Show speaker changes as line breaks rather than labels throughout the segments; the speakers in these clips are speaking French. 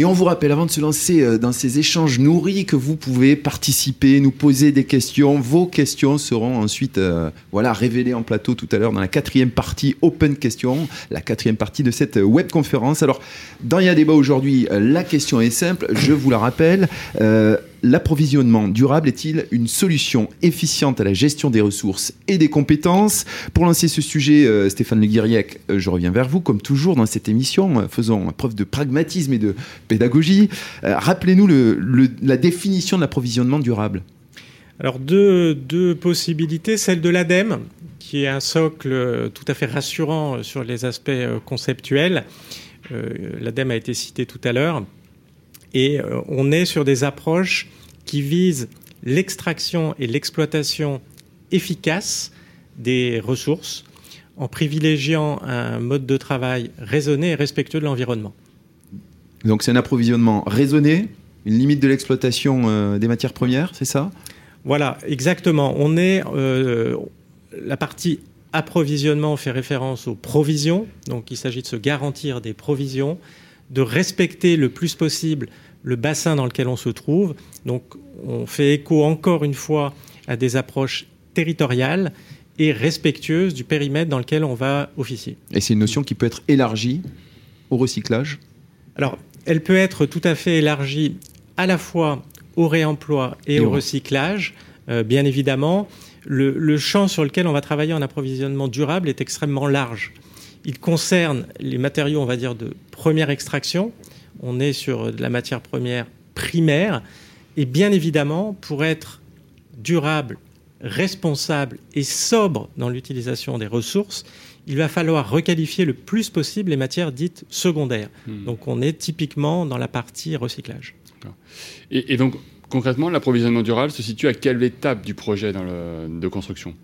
Et on vous rappelle, avant de se lancer euh, dans ces échanges nourris, que vous pouvez participer, nous poser des questions. Vos questions seront ensuite euh, voilà, révélées en plateau tout à l'heure dans la quatrième partie Open Question, la quatrième partie de cette web conférence. Alors, dans Il aujourd'hui, euh, la question est simple, je vous la rappelle. L'approvisionnement durable est-il une solution efficiente à la gestion des ressources et des compétences Pour lancer ce sujet, Stéphane Le Guiriec, je reviens vers vous, comme toujours dans cette émission. Faisons preuve de pragmatisme et de pédagogie. Euh, rappelez-nous la définition de l'approvisionnement durable.
Alors deux, possibilités, celle de l'ADEME, qui est un socle tout à fait rassurant sur les aspects euh, conceptuels. Euh, L'ADEME a été cité tout à l'heure. Et on est sur des approches qui visent l'extraction et l'exploitation efficace des ressources en privilégiant un mode de travail raisonné et respectueux de l'environnement.
Donc c'est un approvisionnement raisonné, une limite de l'exploitation euh, des matières premières, c'est ça?
Voilà, exactement. On est euh, la partie approvisionnement fait référence aux provisions, donc il s'agit de se garantir des provisions, de respecter le plus possible le bassin dans lequel on se trouve. Donc on fait écho encore une fois à des approches territoriales et respectueuses du périmètre dans lequel on va officier.
Et c'est une notion qui peut être élargie au recyclage?
Alors, elle peut être tout à fait élargie à la fois au réemploi et, au recyclage. Euh, bien évidemment, le, champ sur lequel on va travailler en approvisionnement durable est extrêmement large. Il concerne les matériaux, on va dire, de première extraction. On est sur de la matière première primaire. Et bien évidemment, pour être durable, responsable et sobre dans l'utilisation des ressources, il va falloir requalifier le plus possible les matières dites secondaires. Hmm. Donc on est typiquement dans la partie recyclage.
Et, donc concrètement, l'approvisionnement durable se situe à quelle étape du projet de construction?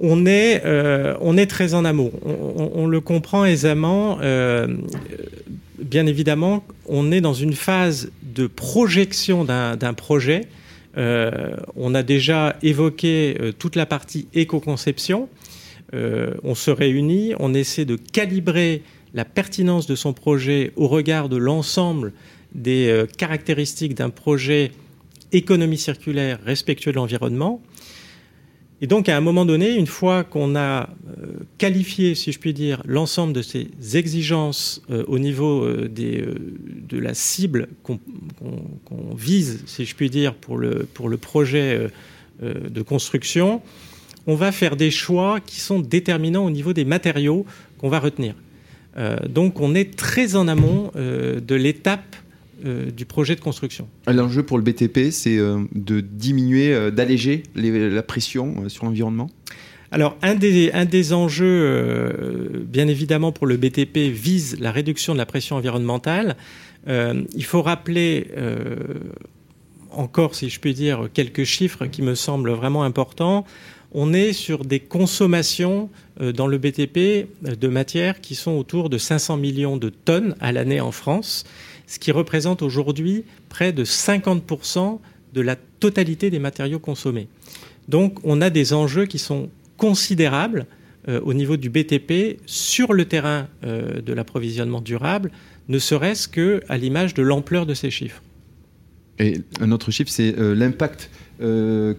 On est, euh, on est très en amont. On, le comprend aisément. Euh, bien évidemment, on est dans une phase de projection d'un projet. Euh, on a déjà évoqué toute la partie éco-conception. Euh, on se réunit, on essaie de calibrer la pertinence de son projet au regard de l'ensemble des euh, caractéristiques d'un projet économie circulaire respectueux de l'environnement. Et donc, à un moment donné, une fois qu'on a euh, qualifié, si je puis dire, l'ensemble de ces exigences au niveau de la cible qu'on vise, si je puis dire, pour le, pour le projet de construction, on va faire des choix qui sont déterminants au niveau des matériaux qu'on va retenir. Euh, donc on est très en amont euh, de l'étape euh, du projet de construction.
L'enjeu pour le BTP, c'est de diminuer, d'alléger la pression sur l'environnement
alors, un des, un des enjeux, bien évidemment, pour le BTP vise la réduction de la pression environnementale. il faut rappeler encore, si je puis dire, quelques chiffres qui me semblent vraiment importants on est sur des consommations euh, dans le BTP euh, de matières qui sont autour de 500 millions de tonnes à l'année en France, ce qui représente aujourd'hui près de 50% de la totalité des matériaux consommés. Donc on a des enjeux qui sont considérables euh, au niveau du BTP sur le terrain de l'approvisionnement durable, ne serait-ce qu'à l'image de l'ampleur de ces chiffres.
Et un autre chiffre, c'est l'impact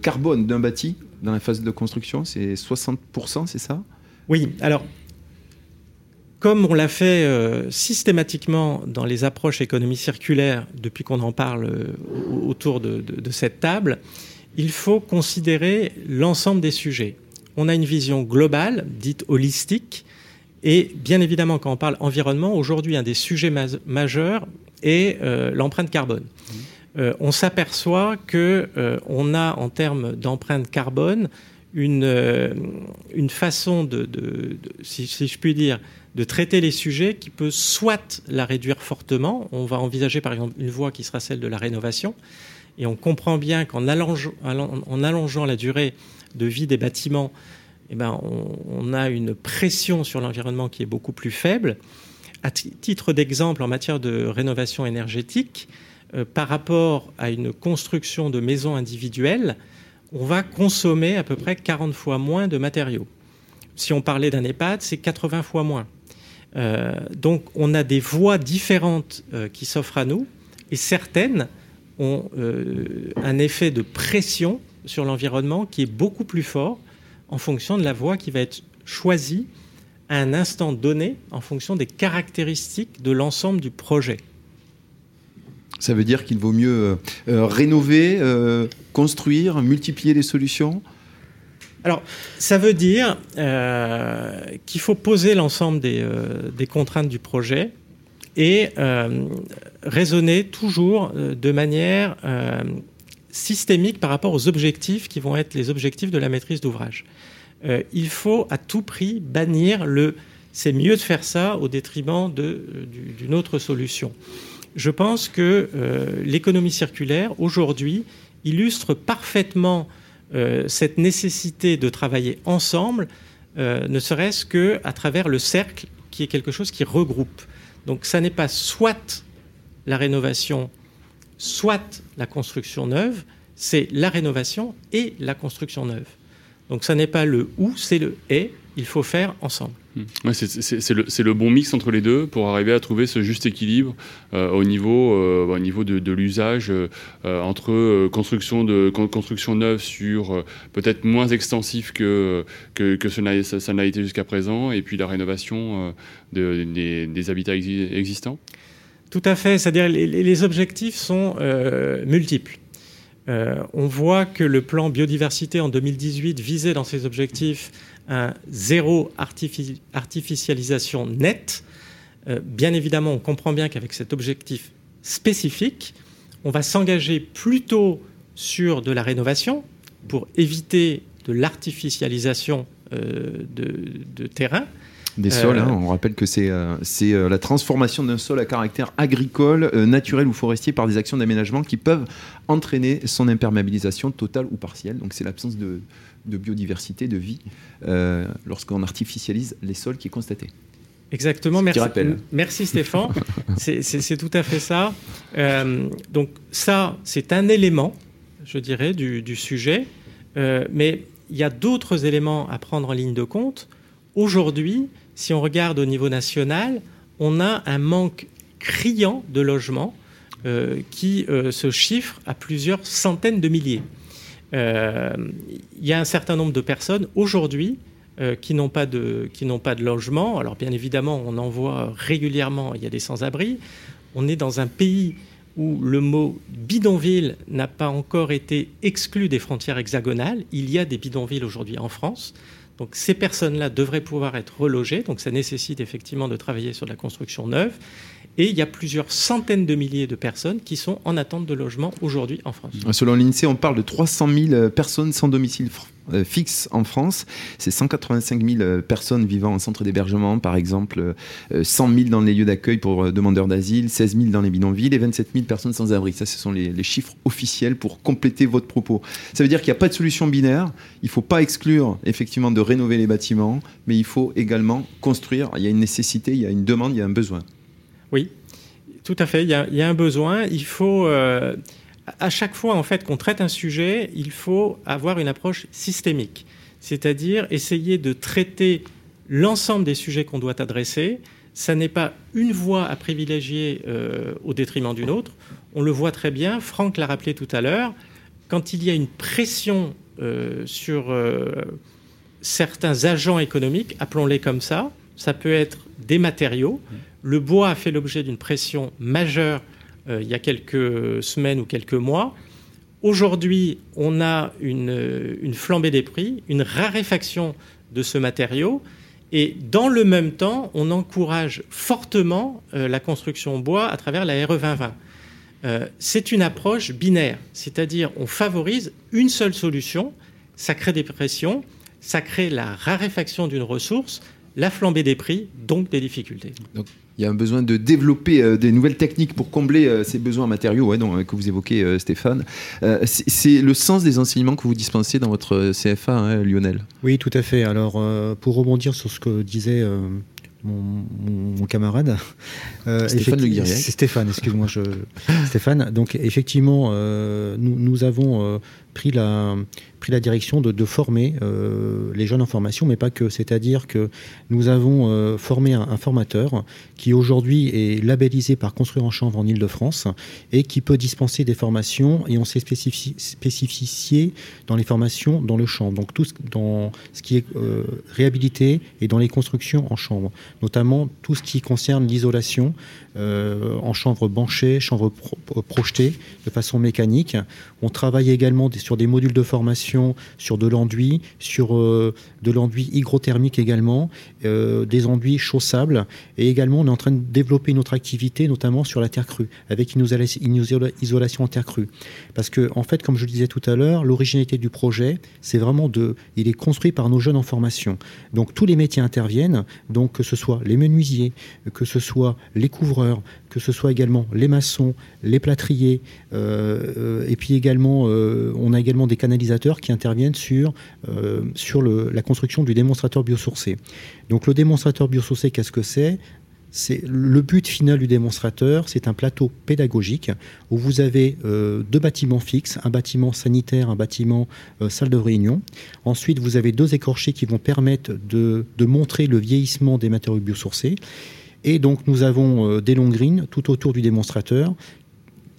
carbone d'un bâti dans la phase de construction C'est 60%, c'est ça?
Oui, alors comme on l'a fait euh, systématiquement dans les approches économie circulaire depuis qu'on en parle euh, autour de, cette table, il faut considérer l'ensemble des sujets. On a une vision globale, dite holistique, et bien évidemment, quand on parle environnement, aujourd'hui, un des sujets majeurs est euh, l'empreinte carbone. Mmh. On s'aperçoit que on a en termes d'empreinte carbone une, euh, une façon de, si, je puis dire, de traiter les sujets qui peut soit la réduire fortement. On va envisager par exemple une voie qui sera celle de la rénovation. Et on comprend bien qu'en allongeant, en allongeant la durée de vie des bâtiments, eh ben, on, a une pression sur l'environnement qui est beaucoup plus faible. À titre d'exemple, en matière de rénovation énergétique, euh, par rapport à une construction de maisons individuelles, on va consommer à peu près 40 fois moins de matériaux. Si on parlait d'un EHPAD, c'est 80 fois moins. donc on a des voies différentes qui s'offrent à nous et certaines ont un effet de pression sur l'environnement qui est beaucoup plus fort en fonction de la voie qui va être choisie à un instant donné en fonction des caractéristiques de l'ensemble du projet.
Ça veut dire qu'il vaut mieux euh, euh, rénover, euh, construire, multiplier les solutions?
Alors, ça veut dire qu'il faut poser l'ensemble des, des, contraintes du projet et raisonner toujours de manière systémique par rapport aux objectifs qui vont être les objectifs de la maîtrise d'ouvrage. Il faut à tout prix bannir le c'est mieux de faire ça au détriment d'une autre solution. Je pense que euh, l'économie circulaire, aujourd'hui, illustre parfaitement euh, cette nécessité de travailler ensemble, ne serait-ce qu'à travers le cercle, qui est quelque chose qui regroupe. Donc ça n'est pas soit la rénovation, soit la construction neuve, c'est la rénovation et la construction neuve. Donc ça n'est pas le ou, c'est le et. Il faut faire ensemble.
C'est le, bon mix entre les deux pour arriver à trouver ce juste équilibre euh, au niveau, euh, au niveau de, l'usage euh, entre construction, de, construction neuve sur peut-être moins extensif que, que, ça n'a été jusqu'à présent et puis la rénovation des, habitats existants
Tout à fait, c'est-à-dire les objectifs sont multiples. Euh, on voit que le plan biodiversité en 2018 visait dans ses objectifs un zéro artificialisation nette. Euh, bien évidemment, on comprend bien qu'avec cet objectif spécifique, on va s'engager plutôt sur de la rénovation pour éviter de l'artificialisation euh, de, terrain
des sols. Hein. Euh, on rappelle que c'est euh, euh, la transformation d'un sol à caractère agricole, naturel ou forestier par des actions d'aménagement qui peuvent entraîner son imperméabilisation totale ou partielle. Donc c'est l'absence de, biodiversité, de vie, lorsqu'on artificialise les sols qui est constaté.
Exactement, merci, merci Stéphane. c'est tout à fait ça. donc ça, c'est un élément, je dirais, du, du sujet, mais il y a d'autres éléments à prendre en ligne de compte. Aujourd'hui, si on regarde au niveau national, on a un manque criant de logements euh, qui euh, se chiffre à plusieurs centaines de milliers. Euh, il y a un certain nombre de personnes aujourd'hui qui n'ont pas de qui pas de logement. Alors bien évidemment, on en voit régulièrement. Il y a des sans-abri. On est dans un pays où le mot bidonville n'a pas encore été exclu des frontières hexagonales. Il y a des bidonvilles aujourd'hui en France. Donc ces personnes-là devraient pouvoir être relogées, donc ça nécessite effectivement de travailler sur la construction neuve. Et il y a plusieurs centaines de milliers de personnes qui sont en attente de logement aujourd'hui en France.
Selon l'INSEE, on parle de 300 000 personnes sans domicile euh, fixe en France. C'est 185 000 euh, personnes vivant en centre d'hébergement, par exemple, 100 euh, 000 dans les lieux d'accueil pour demandeurs d'asile, 16 000 dans les bidonvilles et 27 000 personnes sans abri. Ça, ce sont les, chiffres officiels pour compléter votre propos. Ça veut dire qu'il n'y a pas de solution binaire. Il ne faut pas exclure effectivement de rénover les bâtiments, mais il faut également construire. Il y a une nécessité, il y a une demande, il y a un besoin.
Oui, tout à fait. Il y a, un besoin. Il faut à chaque fois qu'on traite un sujet, il faut avoir une approche systémique, c'est-à-dire essayer de traiter l'ensemble des sujets qu'on doit adresser. Ça n'est pas une voie à privilégier euh, au détriment d'une autre. On le voit très bien. Franck l'a rappelé tout à l'heure. Quand il y a une pression euh, sur euh, certains agents économiques, appelons-les comme ça, ça peut être des matériaux. Le bois a fait l'objet d'une pression majeure euh, il y a quelques semaines ou quelques mois. Aujourd'hui, on a une, flambée des prix, une raréfaction de ce matériau. Et dans le même temps, on encourage fortement euh, la construction en bois à travers la RE 2020. Euh, c'est une approche binaire, c'est-à-dire on favorise une seule solution, ça crée des pressions, ça crée la raréfaction d'une ressource, la flambée des prix, donc des difficultés.
Il y a un besoin de développer euh, des nouvelles techniques pour combler euh, ces besoins matériaux ouais, donc, que vous évoquez, euh, Stéphane. c'est le sens des enseignements que vous dispensez dans votre CFA, hein, Lionel?
Oui, tout à fait. Alors, pour rebondir sur ce que disait mon, camarade.
Stéphane Le
Stéphane, excuse-moi. Je... Stéphane, donc effectivement, nous, nous, avons pris la la direction de, former les jeunes en formation, mais pas que. C'est-à-dire que nous avons formé un, formateur qui aujourd'hui est labellisé par Construire en Chanvre en Ile-de-France et qui peut dispenser des formations et on s'est spécifié dans les formations dans le champ. Donc tout ce, dans ce qui est réhabilité et dans les constructions en chambre, notamment tout ce qui concerne l'isolation euh, en chambre banchée, chambre projetée de façon mécanique. On travaille également sur des modules de formation, sur de l'enduit, sur euh, de l'enduit hygrothermique également, euh, des enduits chaussables. Et également, on est en train de développer notre activité, notamment sur la terre crue, avec une, isolation en terre crue. Parce que, en fait, comme je le disais tout à l'heure, l'originalité du projet, c'est vraiment de. Il est construit par nos jeunes en formation. Donc, tous les métiers interviennent. Donc, que ce soit les menuisiers, que ce soit les couvreurs, que ce soit également les maçons, les plâtriers, euh, et puis également, euh, on a également des canalisateurs qui interviennent sur, euh, la construction du démonstrateur biosourcé. Donc le démonstrateur biosourcé, qu'est-ce que c'est? Le but final du démonstrateur, c'est un plateau pédagogique où vous avez deux bâtiments fixes, un bâtiment sanitaire, un bâtiment salle de réunion. Ensuite, vous avez deux écorchés qui vont permettre de montrer le vieillissement des matériaux biosourcés. Et donc nous avons euh, des longs greens tout autour du démonstrateur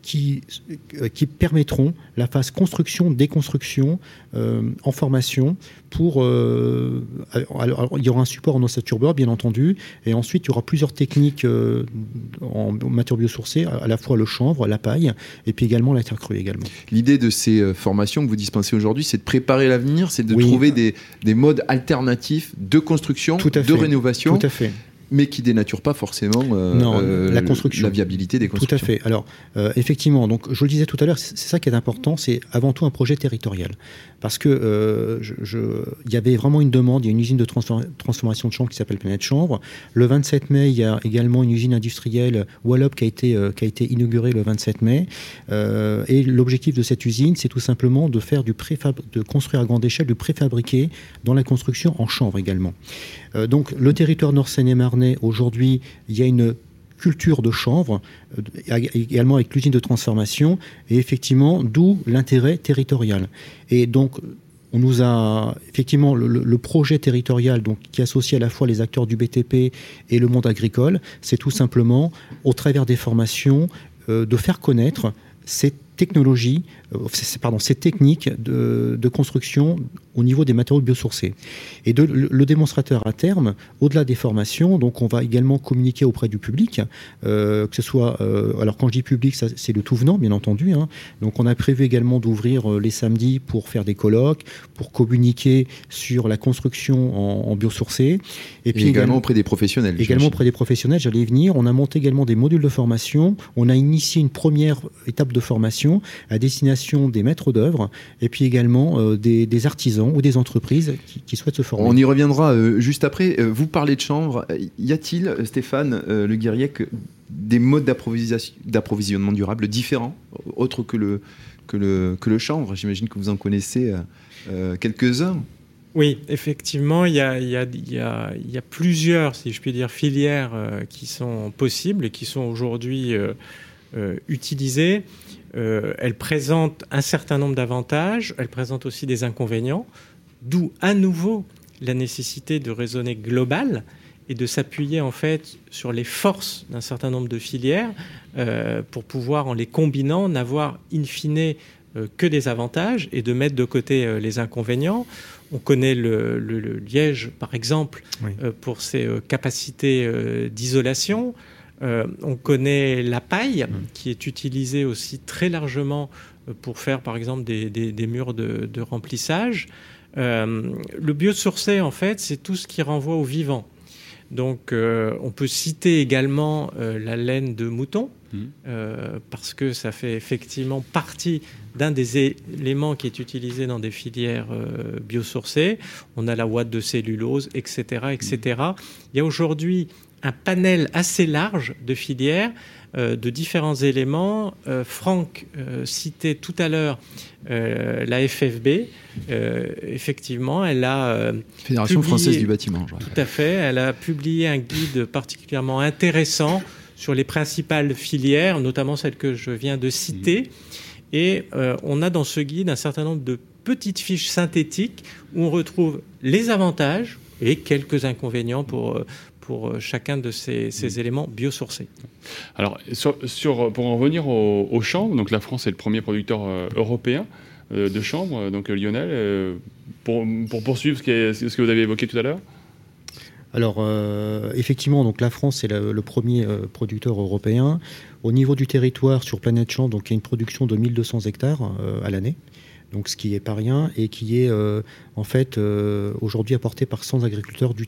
qui, euh, qui permettront la phase construction, déconstruction euh, en formation pour... alors, il y aura un support en ossature bien entendu, et ensuite il y aura plusieurs techniques en matière biosourcée, à la fois le chanvre, la paille, et puis également la terre crue également.
L'idée de ces formations que vous dispensez aujourd'hui, c'est de préparer l'avenir, c'est de trouver des, des, modes alternatifs de construction, de rénovation.
Tout à fait
mais qui dénature pas forcément euh, euh, la construction, la viabilité des constructions.
Tout à fait. Alors euh, effectivement, donc je le disais tout à l'heure, c'est ça qui est important, c'est avant tout un projet territorial, parce que il y avait vraiment une demande, il y a une usine de transformation de chanvre qui s'appelle Planète Chanvre. Le 27 mai, il y a également une usine industrielle Wallop qui a été qui a été inaugurée le 27 mai, et l'objectif de cette usine, c'est tout simplement de faire du préfab, de construire à grande échelle du préfabriqué dans la construction en chanvre également. Euh, donc le territoire nord-seine-et-marnais, aujourd'hui, il y a une culture de chanvre, euh, également avec l'usine de transformation, et effectivement, d'où l'intérêt territorial. Et donc, on nous a effectivement le, projet territorial qui associe à la fois les acteurs du BTP et le monde agricole, c'est tout simplement, au travers des formations, euh, de faire connaître cette technologie, pardon, ces techniques de, construction au niveau des matériaux biosourcés. Et de, le, démonstrateur à terme, au-delà des formations, donc on va également communiquer auprès du public, euh, que ce soit, euh, alors quand je dis public, c'est le tout venant, bien entendu. Hein. donc on a prévu également d'ouvrir euh, les samedis pour faire des colloques, pour communiquer sur la construction en, en biosourcé.
Et, puis également, auprès des professionnels.
Également auprès des professionnels, j'allais y venir. On a monté également des modules de formation. On a initié une première étape de formation à destination des maîtres d'œuvre et puis également des, des artisans ou des entreprises qui, souhaitent se former.
On y reviendra euh, juste après. Euh, vous parlez de chanvre. Y a-t-il, Stéphane euh, Le Guiriec, des modes d'approvisionnement durable différents, autres que le, que le, que le chanvre? J'imagine que vous en connaissez quelques-uns.
Oui, effectivement, il y, a, y, a, y, a, y a, plusieurs, si je puis dire, filières qui sont possibles et qui sont aujourd'hui utilisées. Euh, elle présente un certain nombre d'avantages, elle présente aussi des inconvénients, d'où à nouveau la nécessité de raisonner global et de s'appuyer en fait sur les forces d'un certain nombre de filières euh, pour pouvoir, en les combinant, n'avoir in fine euh, que des avantages et de mettre de côté les inconvénients. On connaît le, liège, par exemple, pour ses capacités d'isolation. Euh, on connaît la paille, qui est utilisée aussi très largement euh, pour faire, par exemple, des, murs de, remplissage. Euh, le biosourcé, en fait, c'est tout ce qui renvoie au vivant. Donc, on peut citer également la laine de mouton, mmh. parce que ça fait effectivement partie d'un des éléments qui est utilisé dans des filières biosourcées. On a la ouate de cellulose, etc., etc. Mmh. Il y a aujourd'hui un panel assez large de filières, euh, de différents éléments. Euh, Franck euh, citait tout à l'heure la FFB. effectivement, elle a...
Fédération française du bâtiment.
Tout à fait. Elle a publié un guide particulièrement intéressant sur les principales filières, notamment celles que je viens de citer. Et on a dans ce guide un certain nombre de petite fiche synthétique où on retrouve les avantages et quelques inconvénients pour, pour chacun de ces, ces éléments biosourcés.
Alors, sur, pour en revenir au, au champ, donc la France est le premier producteur européen. Euh, de chambre. Donc euh, Lionel, euh, pour, poursuivre ce, ce, que vous avez évoqué tout à l'heure
alors effectivement, donc la France est le, premier producteur européen. Au niveau du territoire sur Planète Champ, donc il y a une production de 1200 hectares à l'année donc ce qui n'est pas rien et qui est euh, en fait euh, aujourd'hui apporté par 100 agriculteurs du,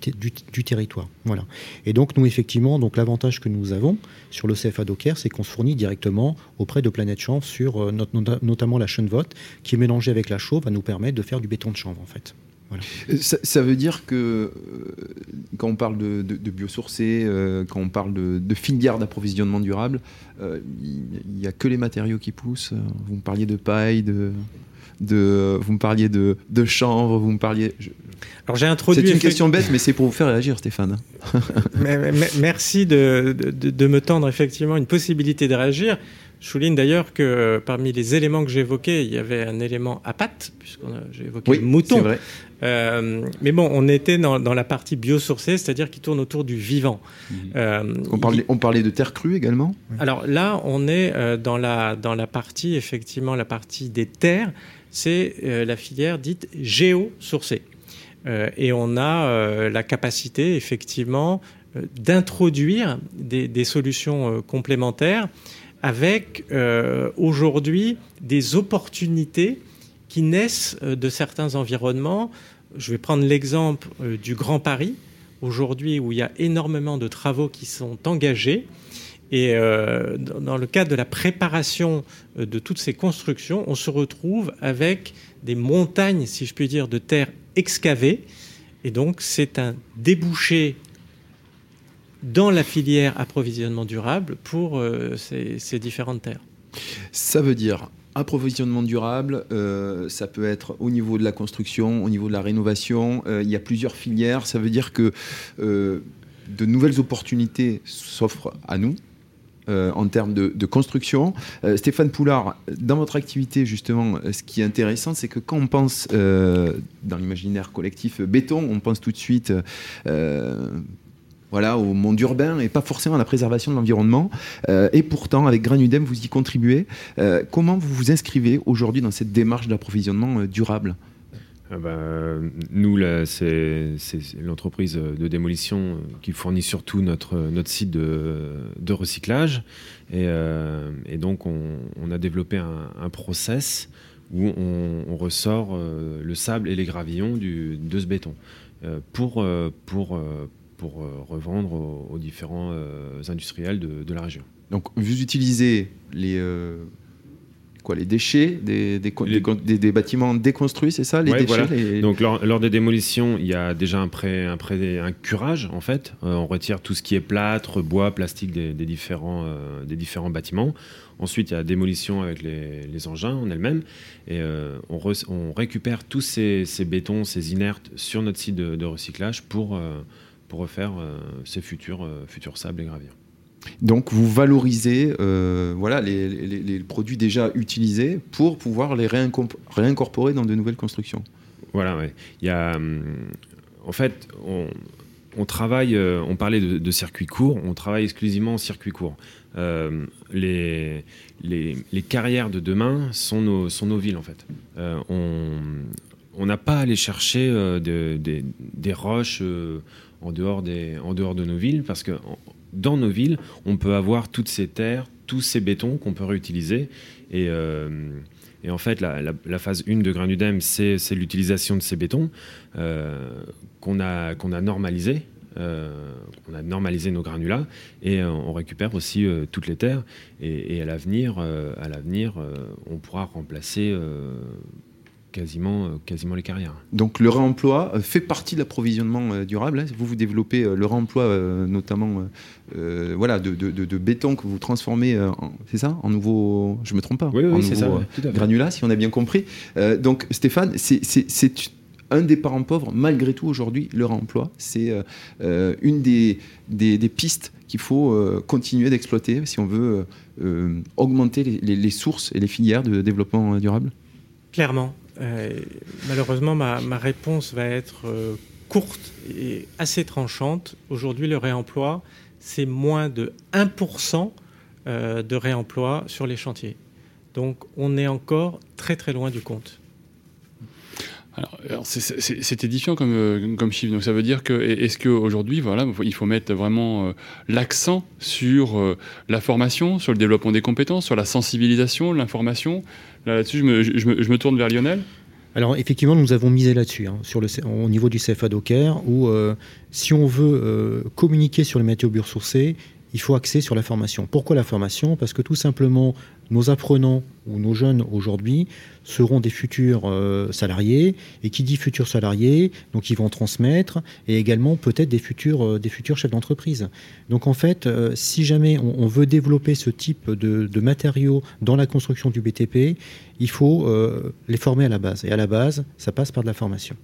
territoire. Voilà. Et donc nous effectivement, donc l'avantage que nous avons sur le CFA Docker, c'est qu'on se fournit directement auprès de Planète Champ sur euh, notamment la vote qui est mélangée avec la chaux va nous permettre de faire du béton de chanvre en fait.
Ça, veut dire que quand on parle de, de, biosourcé, quand on parle de, de filière d'approvisionnement durable, il n'y a que les matériaux qui poussent. Vous me parliez de paille, de de, vous me parliez de, de chanvre, vous me parliez.
Alors j'ai introduit.
C'est une question bête, mais c'est pour vous faire réagir, Stéphane.
merci de, de, me tendre effectivement une possibilité de réagir. Je souligne d'ailleurs que parmi les éléments que j'ai évoqués, il y avait un élément à pattes, puisque j'ai évoqué le mouton. Vrai. Euh, mais bon, on était dans, dans la partie biosourcée, c'est-à-dire qui tourne autour du vivant.
Mmh. Euh, on, parlait, on parlait de terre crue également?
Alors là, on est euh, dans, la, dans la partie, effectivement, la partie des terres c'est euh, la filière dite géosourcée. Euh, et on a euh, la capacité, effectivement, d'introduire des, solutions complémentaires avec aujourd'hui des opportunités qui naissent de certains environnements. Je vais prendre l'exemple du Grand Paris, aujourd'hui où il y a énormément de travaux qui sont engagés et euh, dans le cadre de la préparation euh, de toutes ces constructions, on se retrouve avec des montagnes, si je puis dire, de terre excavées. Et donc, c'est un débouché dans la filière approvisionnement durable pour euh, ces, différentes terres.
Ça veut dire approvisionnement durable, ça peut être au niveau de la construction, au niveau de la rénovation. il y a plusieurs filières. Ça veut dire que de nouvelles opportunités s'offrent à nous, euh, en termes de, construction. Euh, Stéphane Poulard, dans votre activité, justement, euh, ce qui est intéressant, c'est que quand on pense dans l'imaginaire collectif béton, on pense tout de suite voilà, au monde urbain et pas forcément à la préservation de l'environnement. et pourtant, avec Granudem, vous y contribuez. comment vous vous inscrivez aujourd'hui dans cette démarche d'approvisionnement durable?
Ah nous, c'est l'entreprise de démolition qui fournit surtout notre, notre site de, recyclage. Et, euh, donc, on, a développé un, process où on, ressort euh, le sable et les gravillons de ce béton pour, pour, pour revendre aux, aux différents industriels de, de, la région.
Donc, vous utilisez les les déchets des, des, bâtiments déconstruits, c'est ça les déchets,
Donc lors, des démolitions, il y a déjà un, pré, un, pré, un curage en fait. Euh, on retire tout ce qui est plâtre, bois, plastique des, différents, euh, des différents bâtiments. Ensuite, il y a la démolition avec les, engins en elles-mêmes. Et euh, on, on, récupère tous ces, bétons, ces inertes sur notre site de, recyclage pour, pour refaire ces futurs, futurs sables et graviers.
Donc vous valorisez euh, voilà, les, produits déjà utilisés pour pouvoir les réincorporer dans de nouvelles constructions.
Voilà. Il y a, hum, en fait, on, travaille, euh, on parlait de, de, circuit court, on travaille exclusivement en circuit court. Euh, les, carrières de demain sont nos, sont nos villes, en fait. on n'a pas à aller chercher des roches en, dehors des, en dehors de nos villes parce que dans nos villes, on peut avoir toutes ces terres, tous ces bétons qu'on peut réutiliser. Et, euh, en fait, la, phase 1 de Granudem, c'est l'utilisation de ces bétons euh, qu'on a, qu'on a normalisé. Euh, on a normalisé nos granulats et on récupère aussi toutes les terres. Et, à l'avenir, à l'avenir, on pourra remplacer quasiment, euh, quasiment les carrières.
Donc le réemploi euh, fait partie de l'approvisionnement euh, durable. Hein. Vous, vous développez le réemploi notamment voilà, de, de, béton que vous transformez, c'est ça En nouveau, je me trompe pas
Oui, oui c'est ça.
granulat, si on a bien compris. donc Stéphane, c'est un des parents pauvres, malgré tout, aujourd'hui, le réemploi. C'est une des, des, pistes qu'il faut continuer d'exploiter si on veut augmenter les, les, sources et les filières de développement durable
Clairement. Malheureusement, ma, réponse va être courte et assez tranchante. Aujourd'hui, le réemploi, c'est moins de 1% de réemploi sur les chantiers. Donc on est encore très très loin du compte.
Alors, c'est édifiant comme, euh, comme chiffre. Donc ça veut dire que est-ce qu'aujourd'hui, voilà, il faut mettre vraiment euh, l'accent sur euh, la formation, sur le développement des compétences, sur la sensibilisation, l'information? Là-dessus, je me, tourne vers Lionel.
Alors effectivement, nous avons misé là-dessus, hein, au niveau du CFA Docker, où si on veut communiquer sur les matériaux biosourcés, il faut axer sur la formation. Pourquoi la formation? Parce que tout simplement, nos apprenants ou nos jeunes aujourd'hui seront des futurs euh, salariés, et qui dit futurs salariés, donc ils vont transmettre, et également peut-être des futurs, euh, chefs d'entreprise. Donc en fait, euh, si jamais on, veut développer ce type de, matériaux dans la construction du BTP, il faut les former à la base. Et à la base, ça passe par de la formation.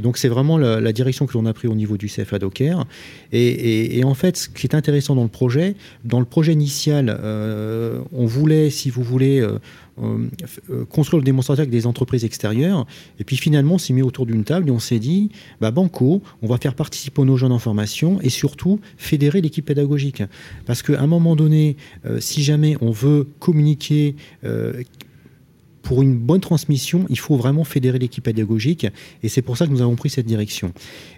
Donc c'est vraiment la, direction que l'on a pris au niveau du CFA Docker. Et, en fait, ce qui est intéressant dans le projet, dans le projet initial, euh, on voulait, si vous voulez, euh, euh, construire le démonstrateur avec des entreprises extérieures. Et puis finalement, on s'est mis autour d'une table et on s'est dit, bah, Banco, on va faire participer nos jeunes en formation et surtout fédérer l'équipe pédagogique. Parce qu'à un moment donné, si jamais on veut communiquer pour une bonne transmission, il faut vraiment fédérer l'équipe pédagogique et c'est pour ça que nous avons pris cette direction.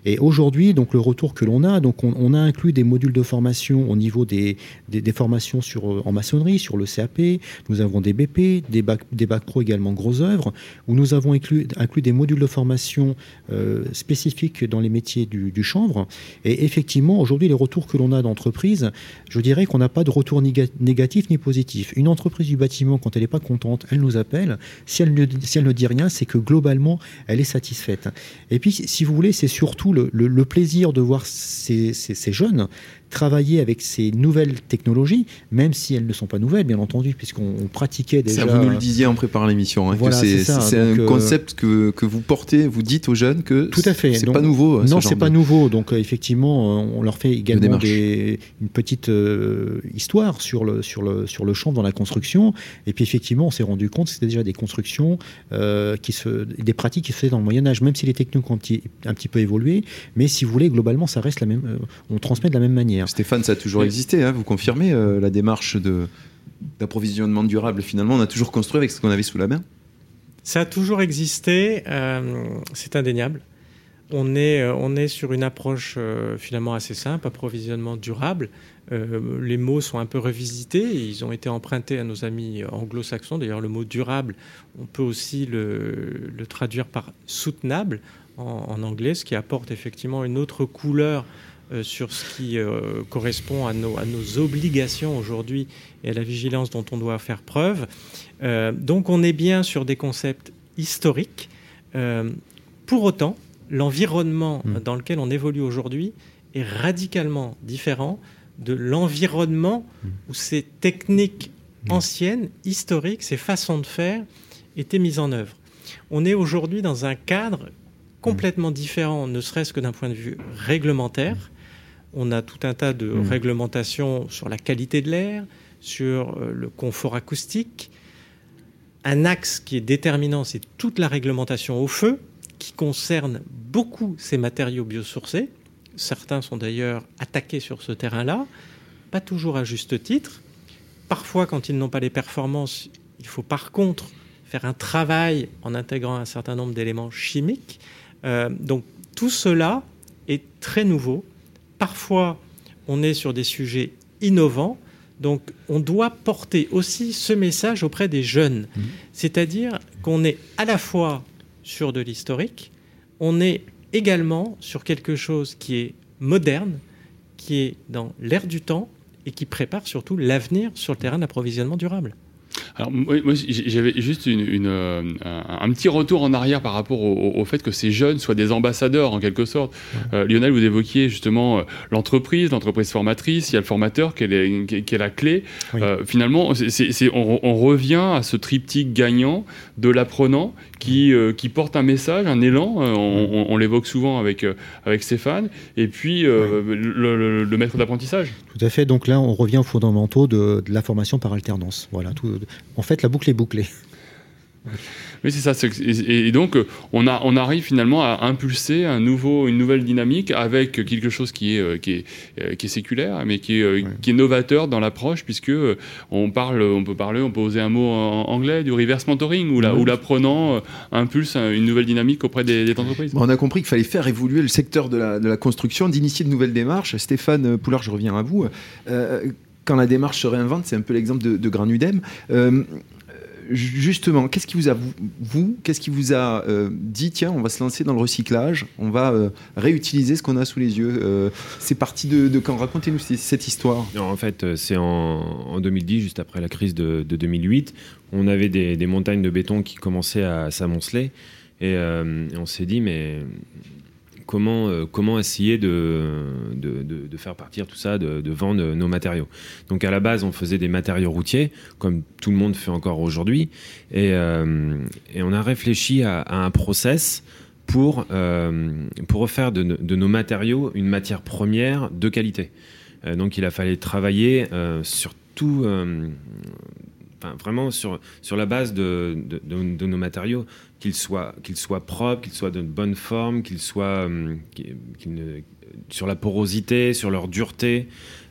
Et aujourd'hui, donc le retour que l'on a, donc on, a inclus des modules de formation au niveau des, des, formations sur, euh, en maçonnerie, sur le CAP, nous avons des BP, des bacs, des bacs pro également gros œuvres, où nous avons inclus, inclus des modules de formation euh, spécifiques dans les métiers du, du chanvre. Et effectivement, aujourd'hui, les retours que l'on a d'entreprise, je dirais qu'on n'a pas de retour négatif ni positif. Une entreprise du bâtiment, quand elle n'est pas contente, elle nous appelle si elle, ne, dit rien, c'est que globalement, elle est satisfaite. Et puis, si vous voulez, c'est surtout le, plaisir de voir ces jeunes travailler avec ces nouvelles technologies, même si elles ne sont pas nouvelles, bien entendu, puisqu'on pratiquait déjà.
Ça, vous nous le disiez en préparant l'émission. Hein, c'est un euh, concept que, que, vous portez, vous dites aux jeunes que
tout à fait.
C'est pas nouveau.
Non, c'est pas nouveau. Donc euh, effectivement, euh, on leur fait également des, une petite histoire sur le sur le sur le champ dans la construction. Et puis effectivement, on s'est rendu compte que c'était déjà des constructions qui se, des pratiques qui se faisaient dans le Moyen Âge, même si les techniques ont un petit, un petit peu évolué. Mais si vous voulez, globalement, ça reste la même. on transmet de la même manière.
Stéphane, ça a toujours existé, hein, vous confirmez euh, la démarche d'approvisionnement durable Finalement, on a toujours construit avec ce qu'on avait sous la main
Ça a toujours existé, euh, c'est indéniable. On est, euh, on est sur une approche finalement assez simple, approvisionnement durable. les mots sont un peu revisités, ils ont été empruntés à nos amis anglo-saxons. D'ailleurs, le mot durable, on peut aussi le, traduire par soutenable en, anglais, ce qui apporte effectivement une autre couleur euh, sur ce qui euh, correspond à nos, à nos obligations aujourd'hui et à la vigilance dont on doit faire preuve. Euh, donc on est bien sur des concepts historiques. pour autant, l'environnement mmh. dans lequel on évolue aujourd'hui est radicalement différent de l'environnement mmh. où ces techniques mmh. anciennes, historiques, ces façons de faire étaient mises en œuvre. On est aujourd'hui dans un cadre complètement différent, ne serait-ce que d'un point de vue réglementaire, on a tout un tas de mmh. réglementations sur la qualité de l'air, sur euh, le confort acoustique. Un axe qui est déterminant, c'est toute la réglementation au feu, qui concerne beaucoup ces matériaux biosourcés. Certains sont d'ailleurs attaqués sur ce terrain-là, pas toujours à juste titre. Parfois, quand ils n'ont pas les performances, il faut par contre faire un travail en intégrant un certain nombre d'éléments chimiques. Euh, donc tout cela est très nouveau parfois on est sur des sujets innovants, donc on doit porter aussi ce message auprès des jeunes, mmh. c'est-à-dire qu'on est à la fois sur de l'historique, on est également sur quelque chose qui est moderne, qui est dans l'air du temps et qui prépare surtout l'avenir sur le terrain d'approvisionnement durable.
Alors moi, j'avais juste une, euh, un, petit retour en arrière par rapport au, fait que ces jeunes soient des ambassadeurs en quelque sorte. Euh, Lionel, vous évoquiez justement euh, l'entreprise, l'entreprise formatrice, il y a le formateur qui est, qui est la clé. finalement, on, revient à ce triptyque gagnant de l'apprenant qui, qui porte un message, un élan, on, l'évoque souvent avec, avec Stéphane, et puis le, maître d'apprentissage.
Tout à fait, donc là on revient aux fondamentaux de, de la formation par alternance. Voilà, tout, en fait, la boucle est bouclée.
Oui, c'est ça. Et, donc, on, a, on arrive finalement à impulser un nouveau, une nouvelle dynamique avec quelque chose qui est, euh, qui est, euh, qui est séculaire, mais qui est, euh, qui est novateur dans l'approche, puisque on, parle, on peut parler, on peut oser un mot en anglais, du reverse mentoring, où l'apprenant impulse une nouvelle dynamique auprès des, entreprises.
on a compris qu'il fallait faire évoluer le secteur de la, de la construction, d'initier de nouvelles démarches. Stéphane Poulard, je reviens à vous. Quand la démarche se réinvente, c'est un peu l'exemple de, de Granudem justement, qu'est-ce qui vous a, vous, qu'est-ce qui vous a euh, dit, tiens, on va se lancer dans le recyclage, on va euh, réutiliser ce qu'on a sous les yeux euh, C'est parti de, quand? Racontez-nous cette histoire.
en fait, c'est en, 2010, juste après la crise de, 2008. On avait des, montagnes de béton qui commençaient à s'amonceler. et on s'est dit, mais comment, euh, comment essayer de, faire partir tout ça, de, vendre nos matériaux. Donc à la base, on faisait des matériaux routiers, comme tout le monde fait encore aujourd'hui, et, euh, on a réfléchi à, un process pour, euh, refaire de, nos matériaux une matière première de qualité. donc il a fallu travailler sur tout vraiment sur, la base de, nos matériaux, qu'ils soient, qu'ils soient propres, qu'ils soient de bonne forme, qu'ils soient euh, sur la porosité, sur leur dureté.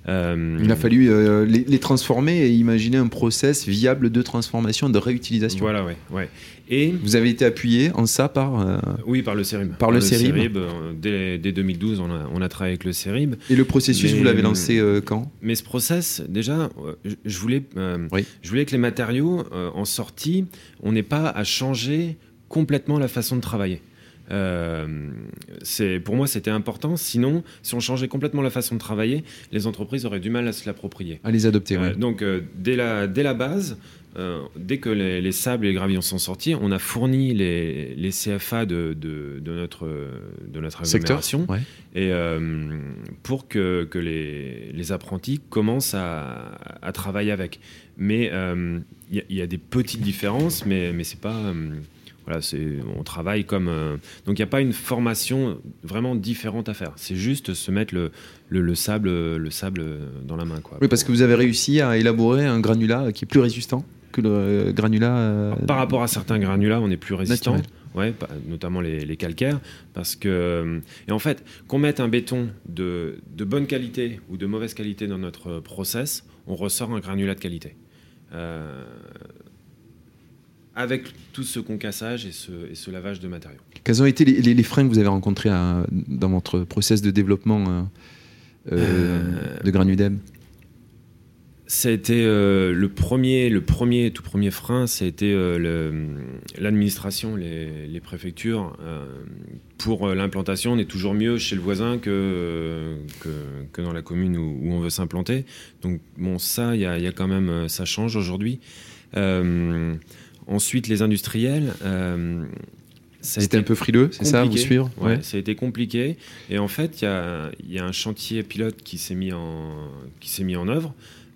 Euh, Il a fallu euh, les, transformer et imaginer un process viable de transformation, de réutilisation.
Voilà, ouais, ouais.
Et vous avez été appuyé en ça par
euh, oui par le CERIB.
Par, le, CERIB.
dès, 2012, on a, on a, travaillé avec le CERIB.
Et le processus, vous l'avez lancé quand?
Mais ce process, déjà, je voulais, je voulais que les matériaux en sortie, on n'ait pas à changer complètement la façon de travailler. Euh, pour moi, c'était important. Sinon, si on changeait complètement la façon de travailler, les entreprises auraient du mal à se l'approprier.
À les adopter.
Euh, donc, euh, dès, la, dès la base, dès que les, sables et les gravillons sont sortis, on a fourni les, les CFA de, de, de, notre, de notre agglomération et, pour que, que les, les, apprentis commencent à, à, travailler avec. Mais il y, y, a des petites différences, mais, mais c'est pas voilà, on travaille comme. Euh, donc il n'y a pas une formation vraiment différente à faire. C'est juste se mettre le, le, sable, le sable dans la main. Quoi,
oui, parce que vous avez réussi à élaborer un granulat qui est plus résistant que le granulat. Euh,
par rapport à certains granulats, on est plus résistant. Ouais, notamment les, calcaires, parce que et en fait, qu'on mette un béton de, de, bonne qualité ou de mauvaise qualité dans notre process, on ressort un granulat de qualité. Euh, avec tout ce concassage et ce, et ce, lavage de matériaux.
Quels ont été les, les, freins que vous avez rencontrés dans votre process de développement euh, euh, de Granudem
ça a été euh, le premier, le premier, tout premier frein, ça a été l'administration, les, les, préfectures. pour l'implantation, on est toujours mieux chez le voisin que, que, que dans la commune où, où on veut s'implanter. Donc bon, ça, il y, y a, quand même, ça change aujourd'hui. Ensuite, les industriels.
Euh, C'était un peu frileux, c'est ça, vous suivre
ouais. ça a été compliqué. Et en fait, il y, a, un chantier pilote qui s'est mis, en, mis en œuvre,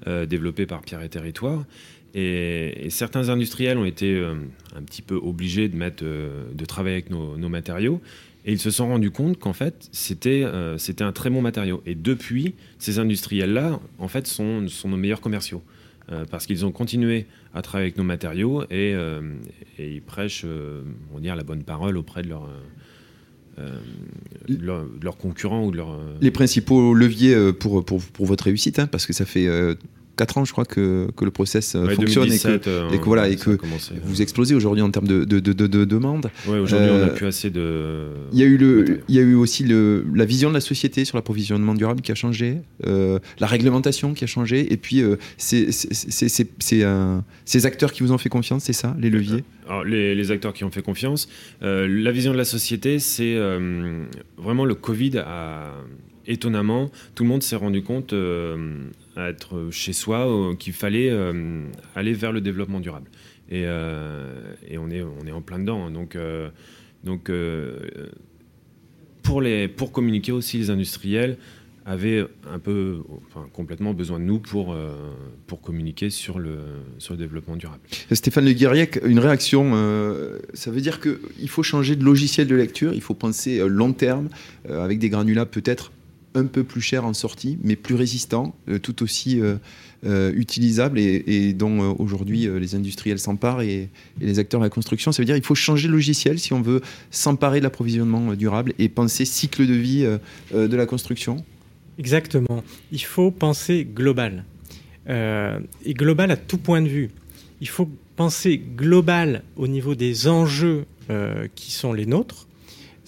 euh, développé par Pierre et Territoire. Et, certains industriels ont été euh, un petit peu obligés de, mettre, de travailler avec nos, matériaux. Et ils se sont rendus compte qu'en fait, c'était c'était un très bon matériau. Et depuis, ces industriels-là, en fait, sont, sont nos meilleurs commerciaux. Euh, parce qu'ils ont continué à travailler avec nos matériaux et, euh, ils prêchent euh, on la bonne parole auprès de leurs leur, concurrents ou de leurs...
Les principaux leviers pour, pour, pour votre réussite, hein, parce que ça fait 4 ans, je crois, que, que le process euh, fonctionne et, que, euh, et que, voilà, et que vous explosez aujourd'hui en termes de, de, de, de demande.
Oui, aujourd'hui, on n'a euh, plus assez de.
Il y a eu, le, il y a eu aussi le, la vision de la société sur l'approvisionnement durable qui a changé, la réglementation qui a changé, et puis c'est ces acteurs qui vous ont fait confiance, c'est ça, les leviers?
Alors, les, les, acteurs qui ont fait confiance. la vision de la société, c'est vraiment le Covid a étonnamment, tout le monde s'est rendu compte à être chez soi, euh, qu'il fallait euh, aller vers le développement durable. Et, euh, et, on, est, on est en plein dedans. Donc, donc pour, les, pour communiquer aussi, les industriels avaient un peu, enfin, complètement besoin de nous pour, pour communiquer sur le, sur le développement durable.
Stéphane Le Guiriec, une réaction, ça veut dire qu'il faut changer de logiciel de lecture, il faut penser long terme, avec des granulats peut-être un peu plus cher en sortie, mais plus résistant, tout aussi utilisable et, dont aujourd'hui les industriels s'emparent et, les acteurs de la construction. Ça veut dire qu'il faut changer le logiciel si on veut s'emparer de l'approvisionnement durable et penser cycle de vie de la construction.
Exactement. Il faut penser global. et global à tout point de vue. Il faut penser global au niveau des enjeux qui sont les nôtres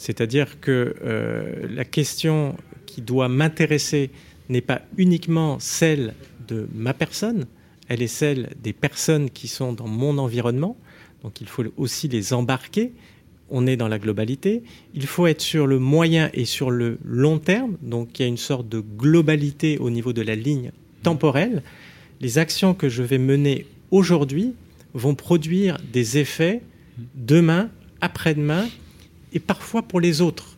c'est-à-dire que euh, la question qui doit m'intéresser n'est pas uniquement celle de ma personne, elle est celle des personnes qui sont dans mon environnement. Donc il faut aussi les embarquer. On est dans la globalité. Il faut être sur le moyen et sur le long terme. Donc il y a une sorte de globalité au niveau de la ligne temporelle. Les actions que je vais mener aujourd'hui vont produire des effets demain, après-demain et parfois pour les autres.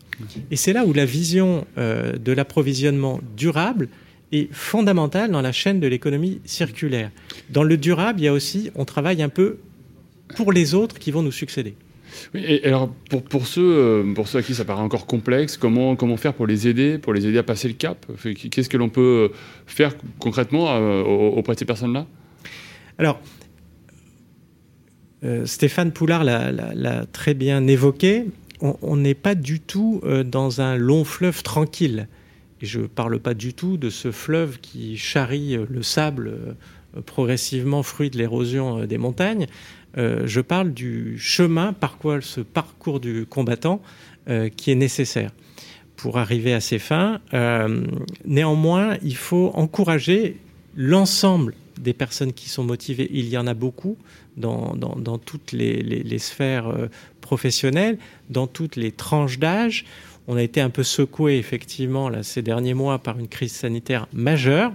Et c'est là où la vision euh, de l'approvisionnement durable est fondamentale dans la chaîne de l'économie circulaire. Dans le durable, il y a aussi, on travaille un peu pour les autres qui vont nous succéder.
et alors pour, pour, ceux, euh, pour ceux à qui ça paraît encore complexe, comment, comment faire pour les aider, pour les aider à passer le cap? Qu'est-ce que l'on peut faire concrètement euh, auprès de ces personnes-là?
Alors, Stéphane Poulard l'a très bien évoqué on n'est pas du tout euh, dans un long fleuve tranquille. Je ne parle pas du tout de ce fleuve qui charrie euh, le sable euh, progressivement, fruit de l'érosion des montagnes. je parle du chemin par quoi ce parcours du combattant qui est nécessaire pour arriver à ses fins. néanmoins, il faut encourager l'ensemble des personnes qui sont motivées. Il y en a beaucoup dans, toutes les, sphères professionnels dans toutes les tranches d'âge. On a été un peu secoué effectivement ces derniers mois par une crise sanitaire majeure.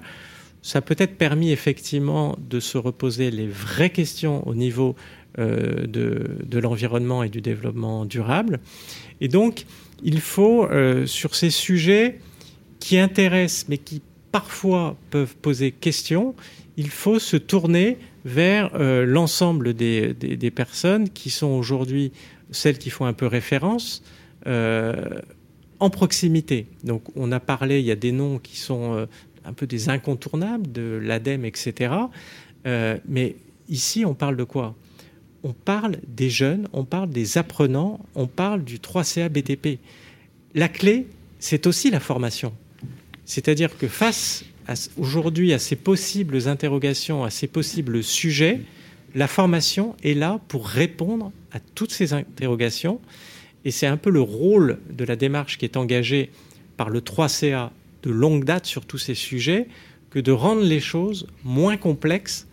Ça a peut-être permis effectivement de se reposer les vraies questions au niveau euh, de, l'environnement et du développement durable. Et donc, il faut, euh, sur ces sujets qui intéressent mais qui parfois peuvent poser question, il faut se tourner vers euh, l'ensemble des, personnes qui sont aujourd'hui celles qui font un peu référence, euh, en proximité. Donc on a parlé, il y a des noms qui sont euh, un peu des incontournables, de l'ADEME, etc. Euh, mais ici, on parle de quoi? On parle des jeunes, on parle des apprenants, on parle du 3CA BTP. La clé, c'est aussi la formation. C'est-à-dire que face aujourd'hui à ces possibles interrogations, à ces possibles sujets, la formation est là pour répondre à toutes ces interrogations. Et c'est un peu le rôle de la démarche qui est engagée par le 3CA de longue date sur tous ces sujets que de rendre les choses moins complexes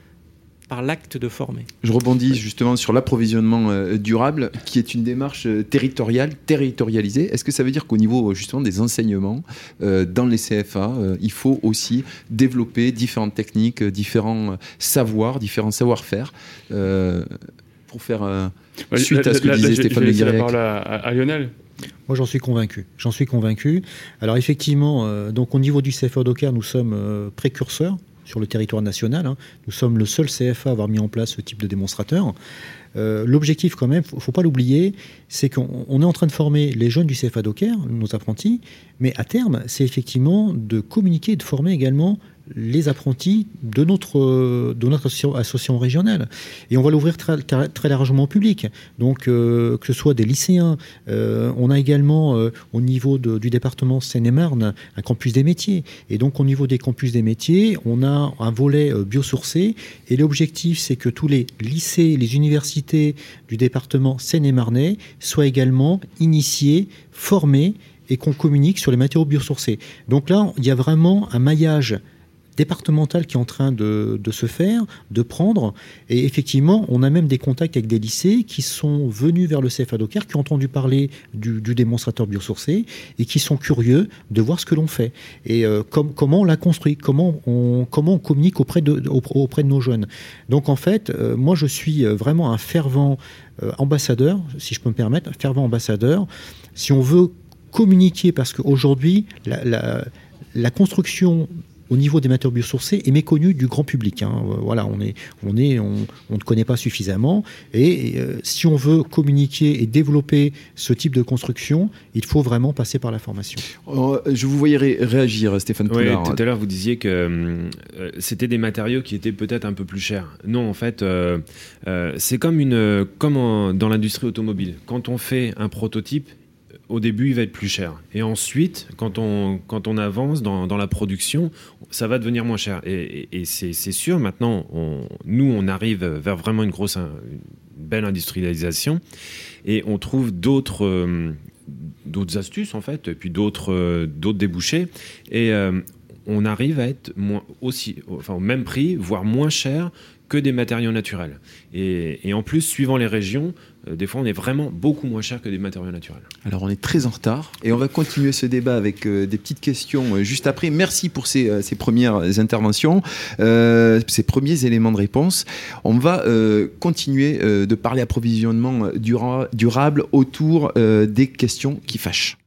par l'acte de former.
Je rebondis justement sur l'approvisionnement euh, durable, qui est une démarche euh, territoriale, territorialisée. Est-ce que ça veut dire qu'au niveau justement des enseignements euh, dans les CFA, il faut aussi développer différentes techniques, différents savoirs, différents savoir-faire pour faire suite à ce que disait Stéphane
Le la parole à, Lionel.
Moi, j'en suis convaincu. J'en suis convaincu. Alors, effectivement, donc au niveau du CFA Docker, nous sommes précurseurs sur le territoire national. Hein. Nous sommes le seul CFA à avoir mis en place ce type de démonstrateur. Euh, l'objectif, quand même, il ne faut pas l'oublier, c'est qu'on est en train de former les jeunes du CFA Docker, nos apprentis, mais à terme, c'est effectivement de communiquer et de former également les apprentis de notre, de notre association, régionale. Et on va l'ouvrir très, largement au public. Donc, euh, que ce soit des lycéens, euh, on a également euh, au niveau du département Seine-et-Marne un campus des métiers. Et donc, au niveau des campus des métiers, on a un volet biosourcé. Et l'objectif, c'est que tous les lycées, les universités du département Seine-et-Marnais soient également initiés, formés et qu'on communique sur les matériaux biosourcés. Donc là, il y a vraiment un maillage départemental qui est en train de, se faire, de prendre. Et effectivement, on a même des contacts avec des lycées qui sont venus vers le CFA Docker, qui ont entendu parler du, démonstrateur biosourcé et qui sont curieux de voir ce que l'on fait. Et euh, comment on l'a construit, comment on, comment on communique auprès de, auprès de nos jeunes. Donc en fait, euh, moi je suis vraiment un fervent euh, ambassadeur, si je peux me permettre, un fervent ambassadeur. Si on veut communiquer, parce qu'aujourd'hui, la, la construction au niveau des matériaux biosourcés est méconnu du grand public. Hein. Voilà, on, est, on, est, on, ne connaît pas suffisamment. Et, si on veut communiquer et développer ce type de construction, il faut vraiment passer par la formation.
je vous voyais réagir, Stéphane Poulard.
tout à l'heure, vous disiez que c'était des matériaux qui étaient peut-être un peu plus chers. Non, en fait, c'est comme, une, comme dans l'industrie automobile. Quand on fait un prototype, au début, il va être plus cher. Et ensuite, quand on, quand on avance dans, dans la production, ça va devenir moins cher. Et, et, c'est sûr, maintenant, on, nous, on arrive vers vraiment une grosse, belle industrialisation et on trouve d'autres. Euh, d'autres astuces en fait, et puis d'autres euh, débouchés, et euh, on arrive à être aussi, enfin, au même prix, voire moins cher que des matériaux naturels. Et, en plus, suivant les régions, des fois on est vraiment beaucoup moins cher que des matériaux naturels.
Alors on est très en retard et on va continuer ce débat avec euh, des petites questions euh, juste après. Merci pour ces, ces premières interventions, ces premiers éléments de réponse. On va continuer de parler approvisionnement durable autour des questions qui fâchent.